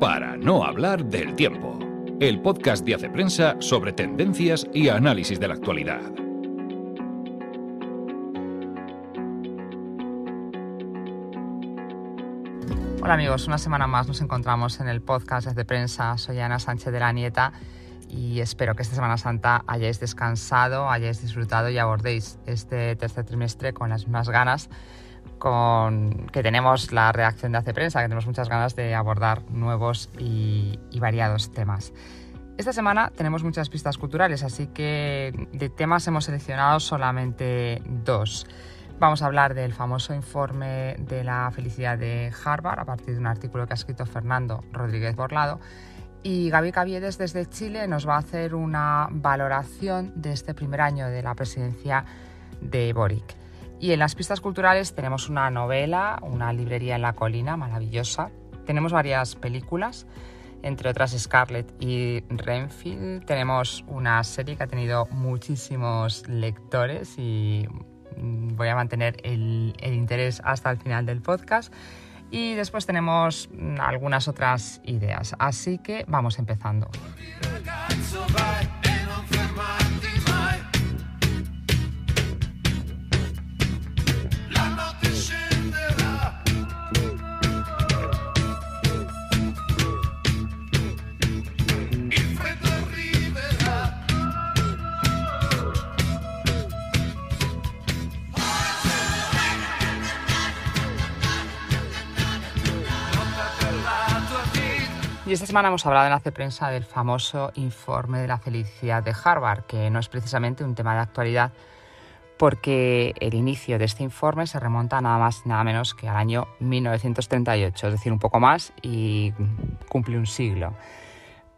Para no hablar del tiempo, el podcast de Hace Prensa sobre tendencias y análisis de la actualidad. Hola amigos, una semana más nos encontramos en el podcast de prensa. Soy Ana Sánchez de la Nieta y espero que esta Semana Santa hayáis descansado, hayáis disfrutado y abordéis este tercer trimestre con las mismas ganas con que tenemos la reacción de Hace Prensa, que tenemos muchas ganas de abordar nuevos y, y variados temas. Esta semana tenemos muchas pistas culturales, así que de temas hemos seleccionado solamente dos. Vamos a hablar del famoso informe de la felicidad de Harvard a partir de un artículo que ha escrito Fernando Rodríguez Borlado. Y Gaby Caviedes desde Chile nos va a hacer una valoración de este primer año de la presidencia de Boric. Y en las pistas culturales tenemos una novela, una librería en la colina maravillosa. Tenemos varias películas, entre otras Scarlett y Renfield. Tenemos una serie que ha tenido muchísimos lectores y voy a mantener el, interés hasta el final del podcast. Y después tenemos algunas otras ideas. Así que vamos empezando. Y esta semana hemos hablado en Hace Prensa del famoso informe de la felicidad de Harvard, que no es precisamente un tema de actualidad porque el inicio de este informe se remonta nada más nada menos que al año 1938, es decir, un poco más y cumple un siglo.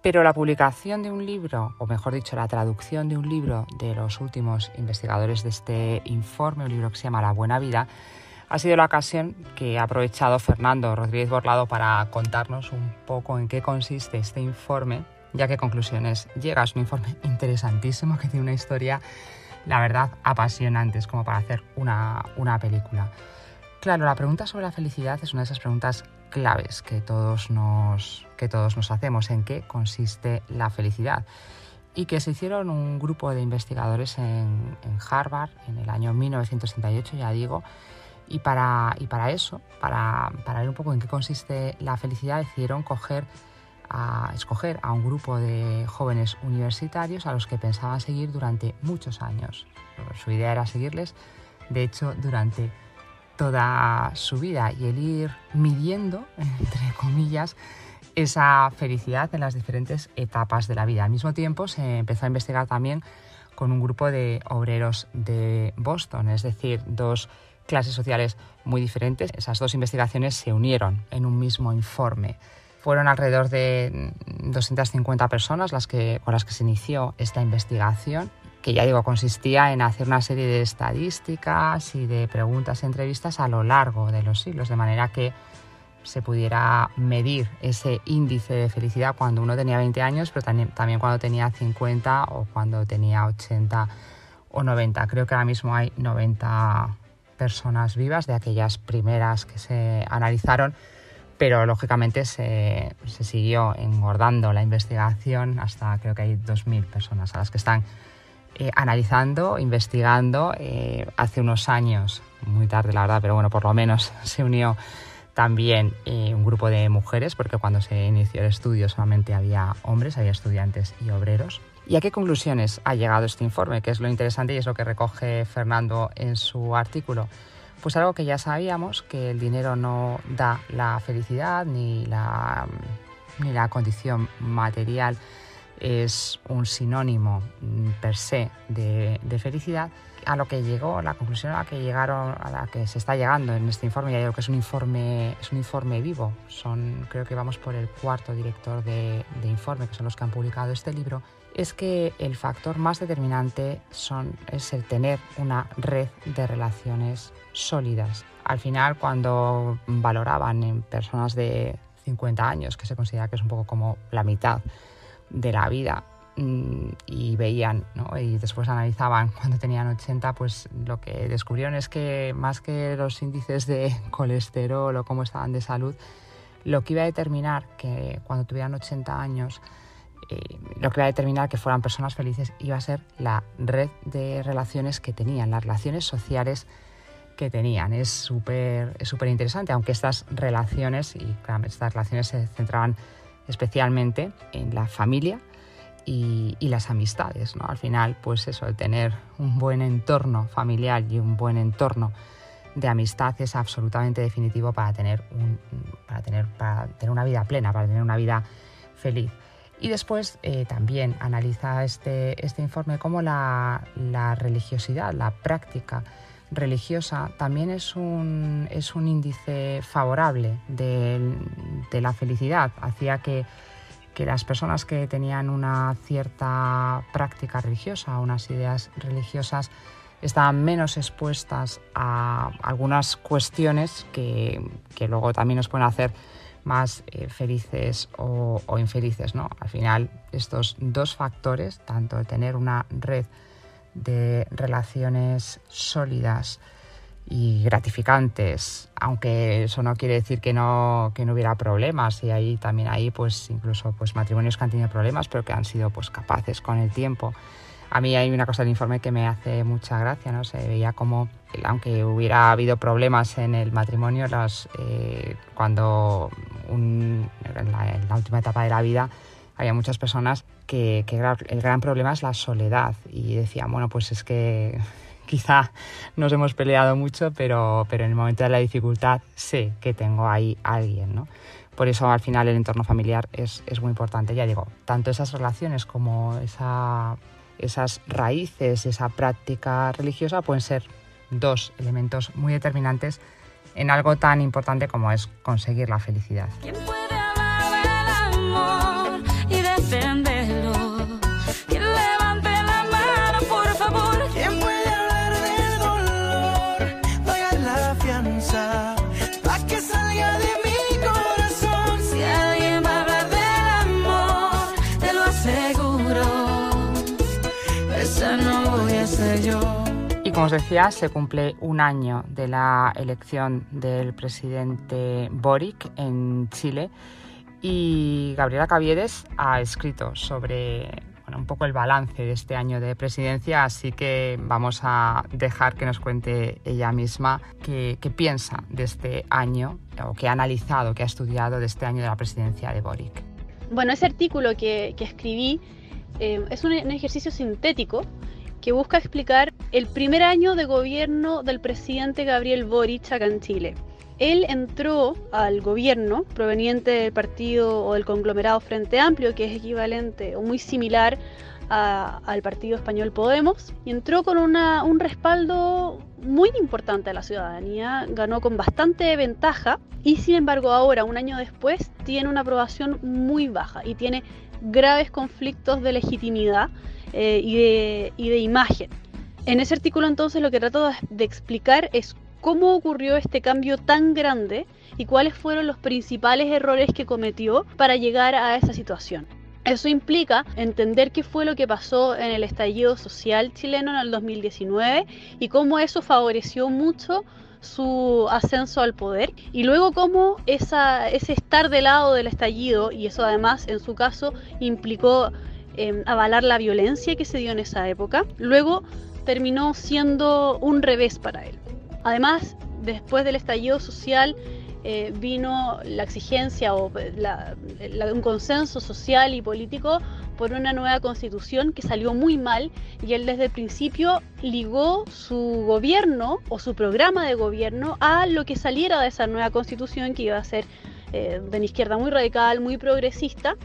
Pero la publicación de un libro, o mejor dicho, la traducción de un libro de los últimos investigadores de este informe, un libro que se llama La Buena Vida, ha sido la ocasión que ha aprovechado Fernando Rodríguez Borlado para contarnos un poco en qué consiste este informe, ya que conclusiones llega. Es un informe interesantísimo que tiene una historia, la verdad, apasionante, es como para hacer una, una película. Claro, la pregunta sobre la felicidad es una de esas preguntas claves que todos nos, que todos nos hacemos. ¿En qué consiste la felicidad? y que se hicieron un grupo de investigadores en, Harvard en el año 1968, ya digo, y para, y para eso, para, para, ver un poco en qué consiste la felicidad, decidieron escoger a un grupo de jóvenes universitarios a los que pensaban seguir durante muchos años. Su idea era seguirles, de hecho, durante toda su vida y el ir midiendo, entre comillas, esa felicidad en las diferentes etapas de la vida. Al mismo tiempo se empezó a investigar también con un grupo de obreros de Boston, es decir, dos clases sociales muy diferentes. Esas dos investigaciones se unieron en un mismo informe. Fueron alrededor de 250 personas las que, con las que se inició esta investigación, que ya digo, consistía en hacer una serie de estadísticas y de preguntas y entrevistas a lo largo de los siglos, de manera que se pudiera medir ese índice de felicidad cuando uno tenía 20 años, pero también, también cuando tenía 50 o cuando tenía 80 o 90. Creo que ahora mismo hay 90 personas vivas de aquellas primeras que se analizaron, pero lógicamente se, siguió engordando la investigación hasta creo que hay 2.000 personas a las que están eh, analizando, investigando. Eh, hace unos años, muy tarde la verdad, pero bueno, por lo menos se unió también eh, un grupo de mujeres, porque cuando se inició el estudio solamente había hombres, había estudiantes y obreros. ¿Y a qué conclusiones ha llegado este informe? Que es lo interesante y es lo que recoge Fernando en su artículo. Pues algo que ya sabíamos, que el dinero no da la felicidad ni la, condición material es un sinónimo mm, per se de, de, felicidad, a lo que llegó, la conclusión a la que llegaron, a la que se está llegando en este informe, ya digo que es un informe, es un informe vivo, son, creo que vamos por el cuarto director de, de informe, que son los que han publicado este libro, es que el factor más determinante son, es el tener una red de relaciones sólidas. Al final, cuando valoraban en personas de 50 años, que se considera que es un poco como la mitad de la vida, mm, y veían, ¿no? y después analizaban cuando tenían 80, pues lo que descubrieron es que más que los índices de colesterol o cómo estaban de salud, lo que iba a determinar que cuando tuvieran 80 años, eh, lo que iba a determinar que fueran personas felices iba a ser la red de relaciones que tenían, las relaciones sociales que tenían. Es súper es súper interesante, aunque estas relaciones, y estas relaciones se centraban especialmente en la familia y, las amistades. ¿no? Al final, pues eso, el tener un buen entorno familiar y un buen entorno de amistad es absolutamente definitivo para tener, un, para tener, para tener una vida plena, para tener una vida feliz. Y después eh, también analiza este, este informe cómo la, la, religiosidad, la práctica religiosa también es un, es un índice favorable de, de la felicidad. Hacía que que las personas que tenían una cierta práctica religiosa, unas ideas religiosas, estaban menos expuestas a algunas cuestiones que, luego también nos pueden hacer más eh, felices o, infelices. ¿no? Al final, estos dos factores, tanto el tener una red de relaciones sólidas, y gratificantes, aunque eso no quiere decir que no, que no hubiera problemas y ahí también hay pues incluso pues matrimonios que han tenido problemas pero que han sido pues capaces con el tiempo. A mí hay una cosa del informe que me hace mucha gracia, ¿no? Se veía como, aunque hubiera habido problemas en el matrimonio, las, eh, cuando en, la, última etapa de la vida había muchas personas que, que el gran problema es la soledad y decían, bueno, pues es que quizá nos hemos peleado mucho, pero, pero en el momento de la dificultad sé que tengo ahí a alguien, ¿no? Por eso al final el entorno familiar es, es muy importante. Ya digo, tanto esas relaciones como esa, esas raíces, esa práctica religiosa pueden ser dos elementos muy determinantes en algo tan importante como es conseguir la felicidad. Como os decía, se cumple un año de la elección del presidente Boric en Chile y Gabriela Caviedes ha escrito sobre un poco el balance de este año de presidencia, así que vamos a dejar que nos cuente ella misma qué, piensa de este año o qué ha analizado, qué ha estudiado de este año de la presidencia de Boric. Bueno, ese artículo que, escribí eh, es un ejercicio sintético que busca explicar el primer año de gobierno del presidente Gabriel Boric acá en Chile. Él entró al gobierno proveniente del partido o del conglomerado Frente Amplio, que es equivalente o muy similar al partido español Podemos, y entró con un respaldo muy importante a la ciudadanía, ganó con bastante ventaja y sin embargo ahora, un año después, tiene una aprobación muy baja y tiene graves conflictos de legitimidad eh, y, de, y de imagen. En ese artículo entonces lo que trato de explicar es cómo ocurrió este cambio tan grande y cuáles fueron los principales errores que cometió para llegar a esa situación. Eso implica entender qué fue lo que pasó en el estallido social chileno en el 2019 y cómo eso favoreció mucho su ascenso al poder y luego cómo esa, ese estar de lado del estallido y eso además en su caso implicó Em, avalar la violencia que se dio en esa época, luego terminó siendo un revés para él. Además, después del estallido social, eh, vino la exigencia o un consenso social y político por una nueva constitución que salió muy mal y él desde el principio ligó su gobierno o su programa de gobierno a lo que saliera de esa nueva constitución que iba a ser eh, de una izquierda muy radical, muy progresista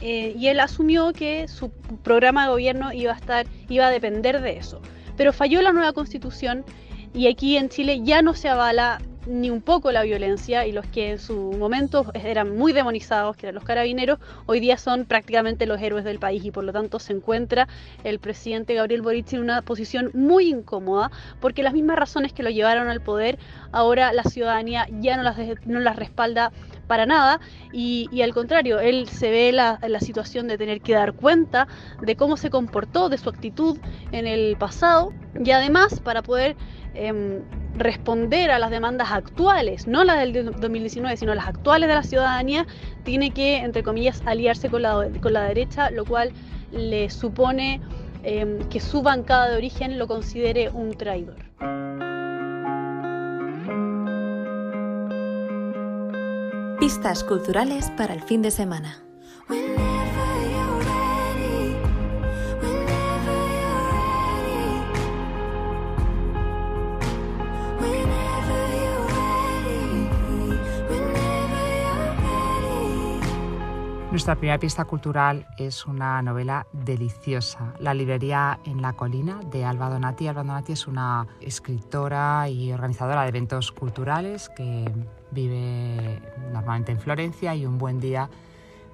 eh, y él asumió que su programa de gobierno iba a estar, iba a depender de eso. Pero falló la nueva constitución y aquí en Chile ya no se avala ni un poco la violencia y los que en su momento eran muy demonizados, que eran los carabineros, hoy día son prácticamente los héroes del país y por lo tanto se encuentra el presidente Gabriel Boric en una posición muy incómoda porque las mismas razones que lo llevaron al poder, ahora la ciudadanía ya no las, no las respalda para nada y, al contrario, él se ve la, la situación de tener que dar cuenta de cómo se comportó, de su actitud en el pasado y además para poder em, responder a las demandas actuales, no las del 2019, sino las actuales de la ciudadanía, tiene que, entre comillas, aliarse con la, con la derecha, lo cual le supone em, que su bancada de origen lo considere un traidor. Pistas culturales para el fin de semana. Nuestra primera pista cultural es una novela deliciosa, La librería en la colina de Alba Donati. Alba Donati es una escritora y organizadora de eventos culturales que vive normalmente en Florencia y un buen día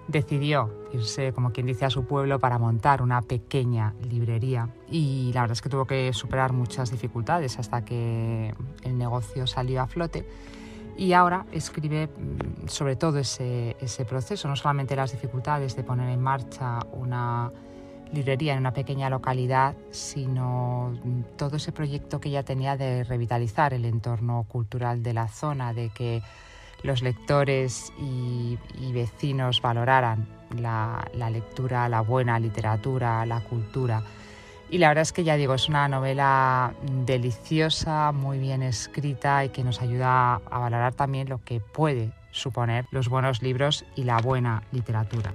decidió irse, como quien dice, a su pueblo para montar una pequeña librería. Y la verdad es que tuvo que superar muchas dificultades hasta que el negocio salió a flote. Y ahora escribe mm, sobre todo ese, ese, proceso, no solamente las dificultades de poner en marcha una librería en una pequeña localidad, sino todo ese proyecto que ella tenía de revitalizar el entorno cultural de la zona, de que los lectores y, y vecinos valoraran la, la lectura, la buena literatura, la cultura. Y la verdad es que ya digo, es una novela deliciosa, muy bien escrita y que nos ayuda a valorar también lo que puede suponer los buenos libros y la buena literatura.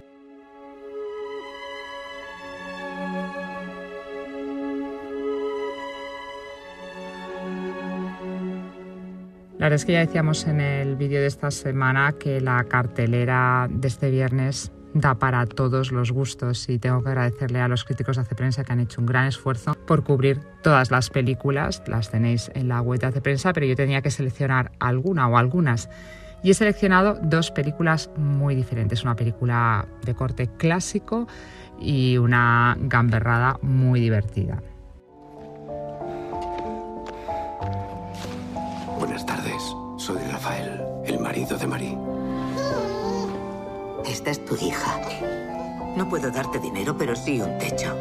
La verdad es que ya decíamos en el vídeo de esta semana que la cartelera de este viernes da para todos los gustos y tengo que agradecerle a los críticos de Hace Prensa que han hecho un gran esfuerzo por cubrir todas las películas, las tenéis en la web de Hace Prensa, pero yo tenía que seleccionar alguna o algunas. Y he seleccionado dos películas muy diferentes, una película de corte clásico y una gamberrada muy divertida. De Marie. Esta es tu hija. No puedo darte dinero, pero sí un techo.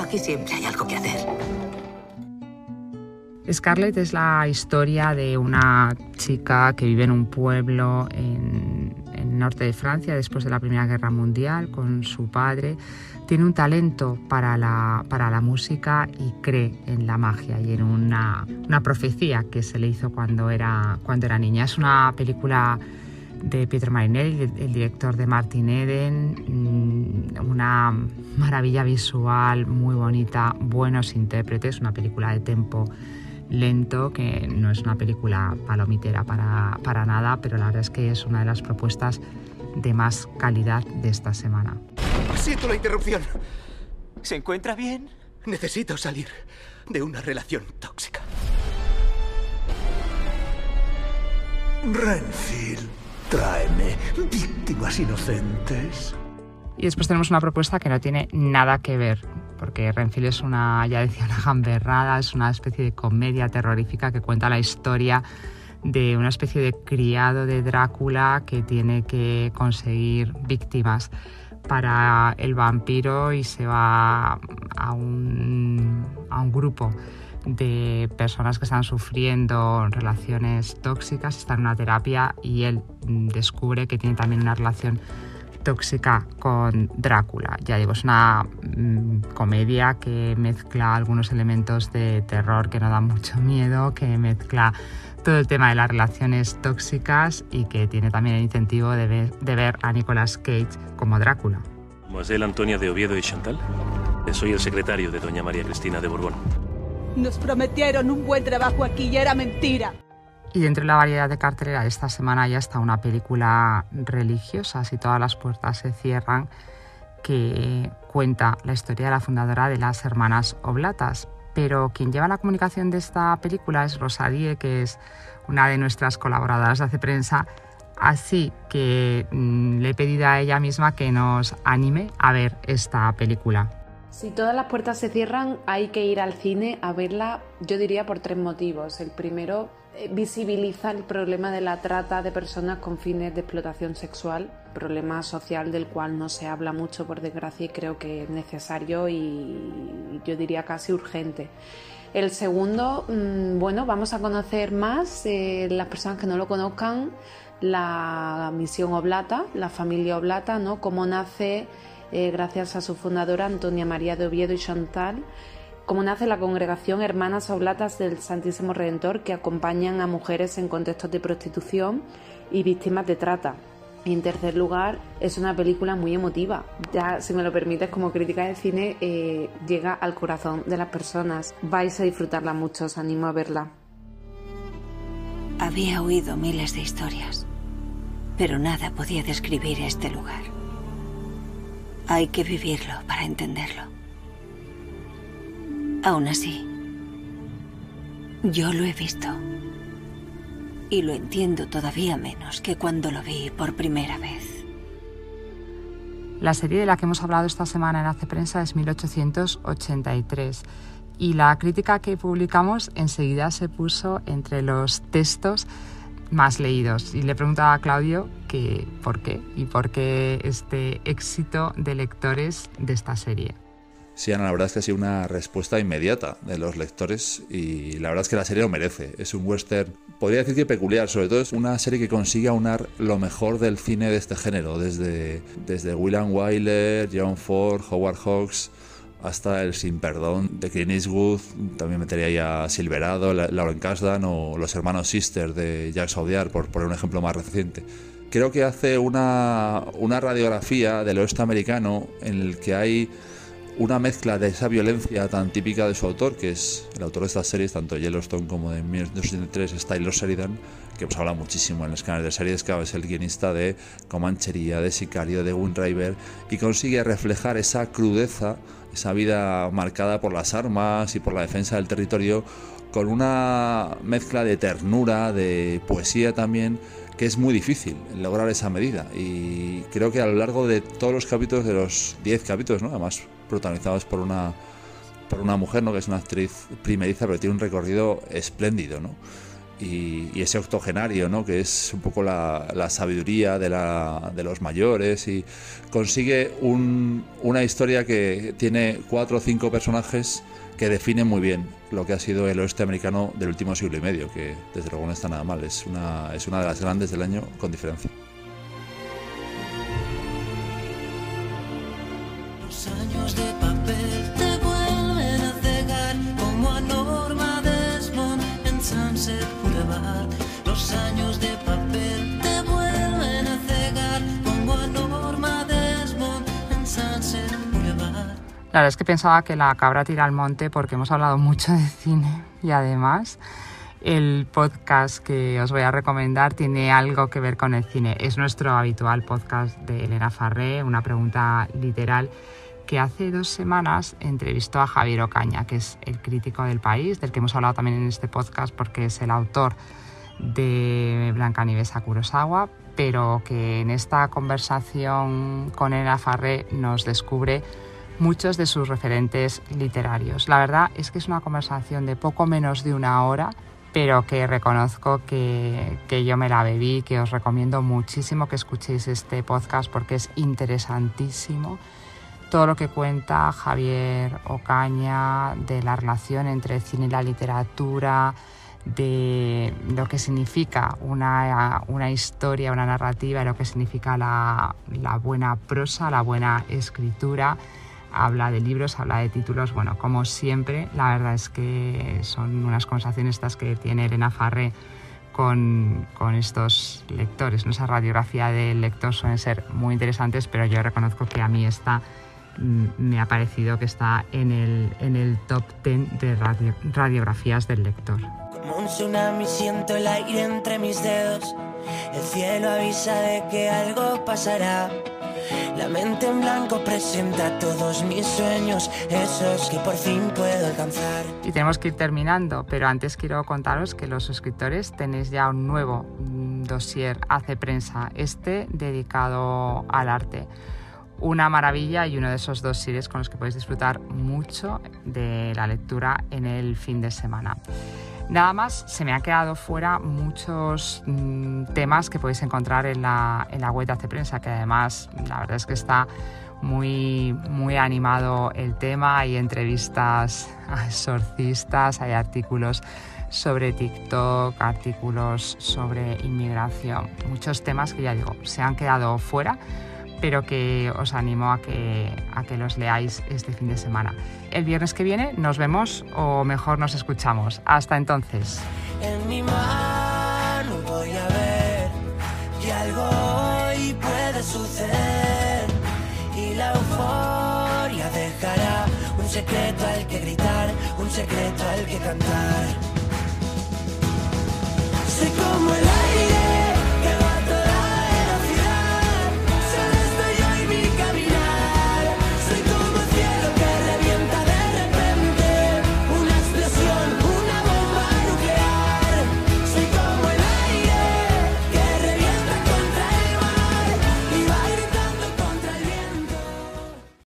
Aquí siempre hay algo que hacer. Scarlett es la historia de una chica que vive en un pueblo en, el norte de Francia después de la Primera Guerra Mundial con su padre. Tiene un talento para la, para la música y cree en la magia y en una, una profecía que se le hizo cuando era, cuando era niña. Es una película de Pietro Marinelli, el, director de Martin Eden, mm, una maravilla visual muy bonita, buenos intérpretes, una película de tempo lento, que no es una película palomitera para, para nada, pero la verdad es que es una de las propuestas de más calidad de esta semana. Siento la interrupción. ¿Se encuentra bien? Necesito salir de una relación tóxica. Renfield. Tráeme víctimas inocentes. Y después tenemos una propuesta que no tiene nada que ver, porque Renfield es una, ya decía, una gamberrada, es una especie de comedia terrorífica que cuenta la historia de una especie de criado de Drácula que tiene que conseguir víctimas para el vampiro y se va a un, a un grupo de personas que están sufriendo relaciones tóxicas, está en una terapia y él descubre que tiene también una relación tóxica con Drácula. Ya digo, es una mm, comedia que mezcla algunos elementos de terror que no dan mucho miedo, que mezcla todo el tema de las relaciones tóxicas y que tiene también el incentivo de ver, de ver a Nicolas Cage como Drácula. Mademoiselle Antonia de Oviedo y Chantal. Soy el secretario de Doña María Cristina de Borbón. Nos prometieron un buen trabajo aquí y era mentira. Y dentro de la variedad de cartelera de esta semana ya está una película religiosa, si todas las puertas se cierran, que cuenta la historia de la fundadora de las hermanas Oblatas. Pero quien lleva la comunicación de esta película es Rosadie, que es una de nuestras colaboradoras de Hace Prensa. Así que mm, le he pedido a ella misma que nos anime a ver esta película. Si todas las puertas se cierran, hay que ir al cine a verla, yo diría por tres motivos. El primero, eh, visibiliza el problema de la trata de personas con fines de explotación sexual, problema social del cual no se habla mucho por desgracia y creo que es necesario y yo diría casi urgente. El segundo, mm, bueno, vamos a conocer más, eh, las personas que no lo conozcan, la misión Oblata, la familia Oblata, ¿no? Cómo nace eh, gracias a su fundadora Antonia María de Oviedo y Chantal, como nace la congregación Hermanas Oblatas del Santísimo Redentor que acompañan a mujeres en contextos de prostitución y víctimas de trata. Y en tercer lugar, es una película muy emotiva. Ya, si me lo permites, como crítica de cine, eh, llega al corazón de las personas. Vais a disfrutarla mucho, os animo a verla. Había oído miles de historias, pero nada podía describir este lugar. Hay que vivirlo para entenderlo. Aún así, yo lo he visto. Y lo entiendo todavía menos que cuando lo vi por primera vez. La serie de la que hemos hablado esta semana en Hace Prensa es 1883 y la crítica que publicamos enseguida se puso entre los textos más leídos. Y le preguntaba a Claudio que por qué y por qué este éxito de lectores de esta serie. Sí, Ana, la verdad es que ha sido una respuesta inmediata de los lectores y la verdad es que la serie lo merece. Es un western, podría decir que peculiar, sobre todo es una serie que consigue aunar lo mejor del cine de este género, desde, desde William Wyler, John Ford, Howard Hawks, hasta el Sin Perdón de Clint Eastwood, también metería ahí a Silverado, Lauren Kasdan o los hermanos Sister de Jacques Audiard, por poner un ejemplo más reciente. Creo que hace una, una radiografía del oeste americano en el que hay una mezcla de esa violencia tan típica de su autor, que es el autor de estas series, tanto Yellowstone como de 1983, es Taylor Sheridan, que hemos hablado muchísimo en los canales de series, que es el guionista de Comanchería, de Sicario, de Wind River, y consigue reflejar esa crudeza esa vida marcada por las armas y por la defensa del territorio, con una mezcla de ternura, de poesía también, que es muy difícil lograr esa medida. Y creo que a lo largo de todos los capítulos, de los 10 capítulos, ¿no? además protagonizados por una, por una mujer, ¿no? que es una actriz primeriza, pero tiene un recorrido espléndido. ¿no? y, ese octogenario, ¿no? que es un poco la, sabiduría de, la, de, los mayores y consigue una historia que tiene cuatro o cinco personajes que definen muy bien lo que ha sido el oeste americano del último siglo y medio, que desde luego no está nada mal, es una, es una de las grandes del año con diferencia. La verdad es que pensaba que la cabra tira al monte porque hemos hablado mucho de cine y además el podcast que os voy a recomendar tiene algo que ver con el cine. Es nuestro habitual podcast de Elena Farré, una pregunta literal que hace dos semanas entrevistó a Javier Ocaña, que es el crítico del país, del que hemos hablado también en este podcast porque es el autor de Blancanieves a Kurosawa, pero que en esta conversación con Elena Farré nos descubre muchos de sus referentes literarios. La verdad es que es una conversación de poco menos de una hora, pero que reconozco que, que, yo me la bebí, que os recomiendo muchísimo que escuchéis este podcast porque es interesantísimo. Todo lo que cuenta Javier Ocaña de la relación entre el cine y la literatura, de lo que significa una, una historia, una narrativa, lo que significa la, la buena prosa, la buena escritura habla de libros, habla de títulos, bueno, como siempre, la verdad es que son unas conversaciones estas que tiene Elena Farré con, con, estos lectores. Esa radiografía del lector suelen ser muy interesantes, pero yo reconozco que a mí esta me ha parecido que está en el, en el top 10 de radiografías del lector. Como un tsunami siento el aire entre mis dedos, el cielo avisa de que algo pasará. La mente en blanco presenta todos mis sueños, esos que por fin puedo alcanzar. Y tenemos que ir terminando, pero antes quiero contaros que los suscriptores tenéis ya un nuevo mm, dossier Hace Prensa, este dedicado al arte. Una maravilla y uno de esos dos series con los que podéis disfrutar mucho de la lectura en el fin de semana. Nada más, se me han quedado fuera muchos mm, temas que podéis encontrar en la, en la web de Hace Prensa, que además la verdad es que está muy, muy animado el tema, hay entrevistas a exorcistas, hay artículos sobre TikTok, artículos sobre inmigración, muchos temas que ya digo, se han quedado fuera pero que os animo a que, a que los leáis este fin de semana. El viernes que viene nos vemos o mejor nos escuchamos. Hasta entonces. En mi mano voy a ver que algo hoy puede suceder y la euforia dejará un secreto al que gritar, un secreto al que cantar. Sé como el aire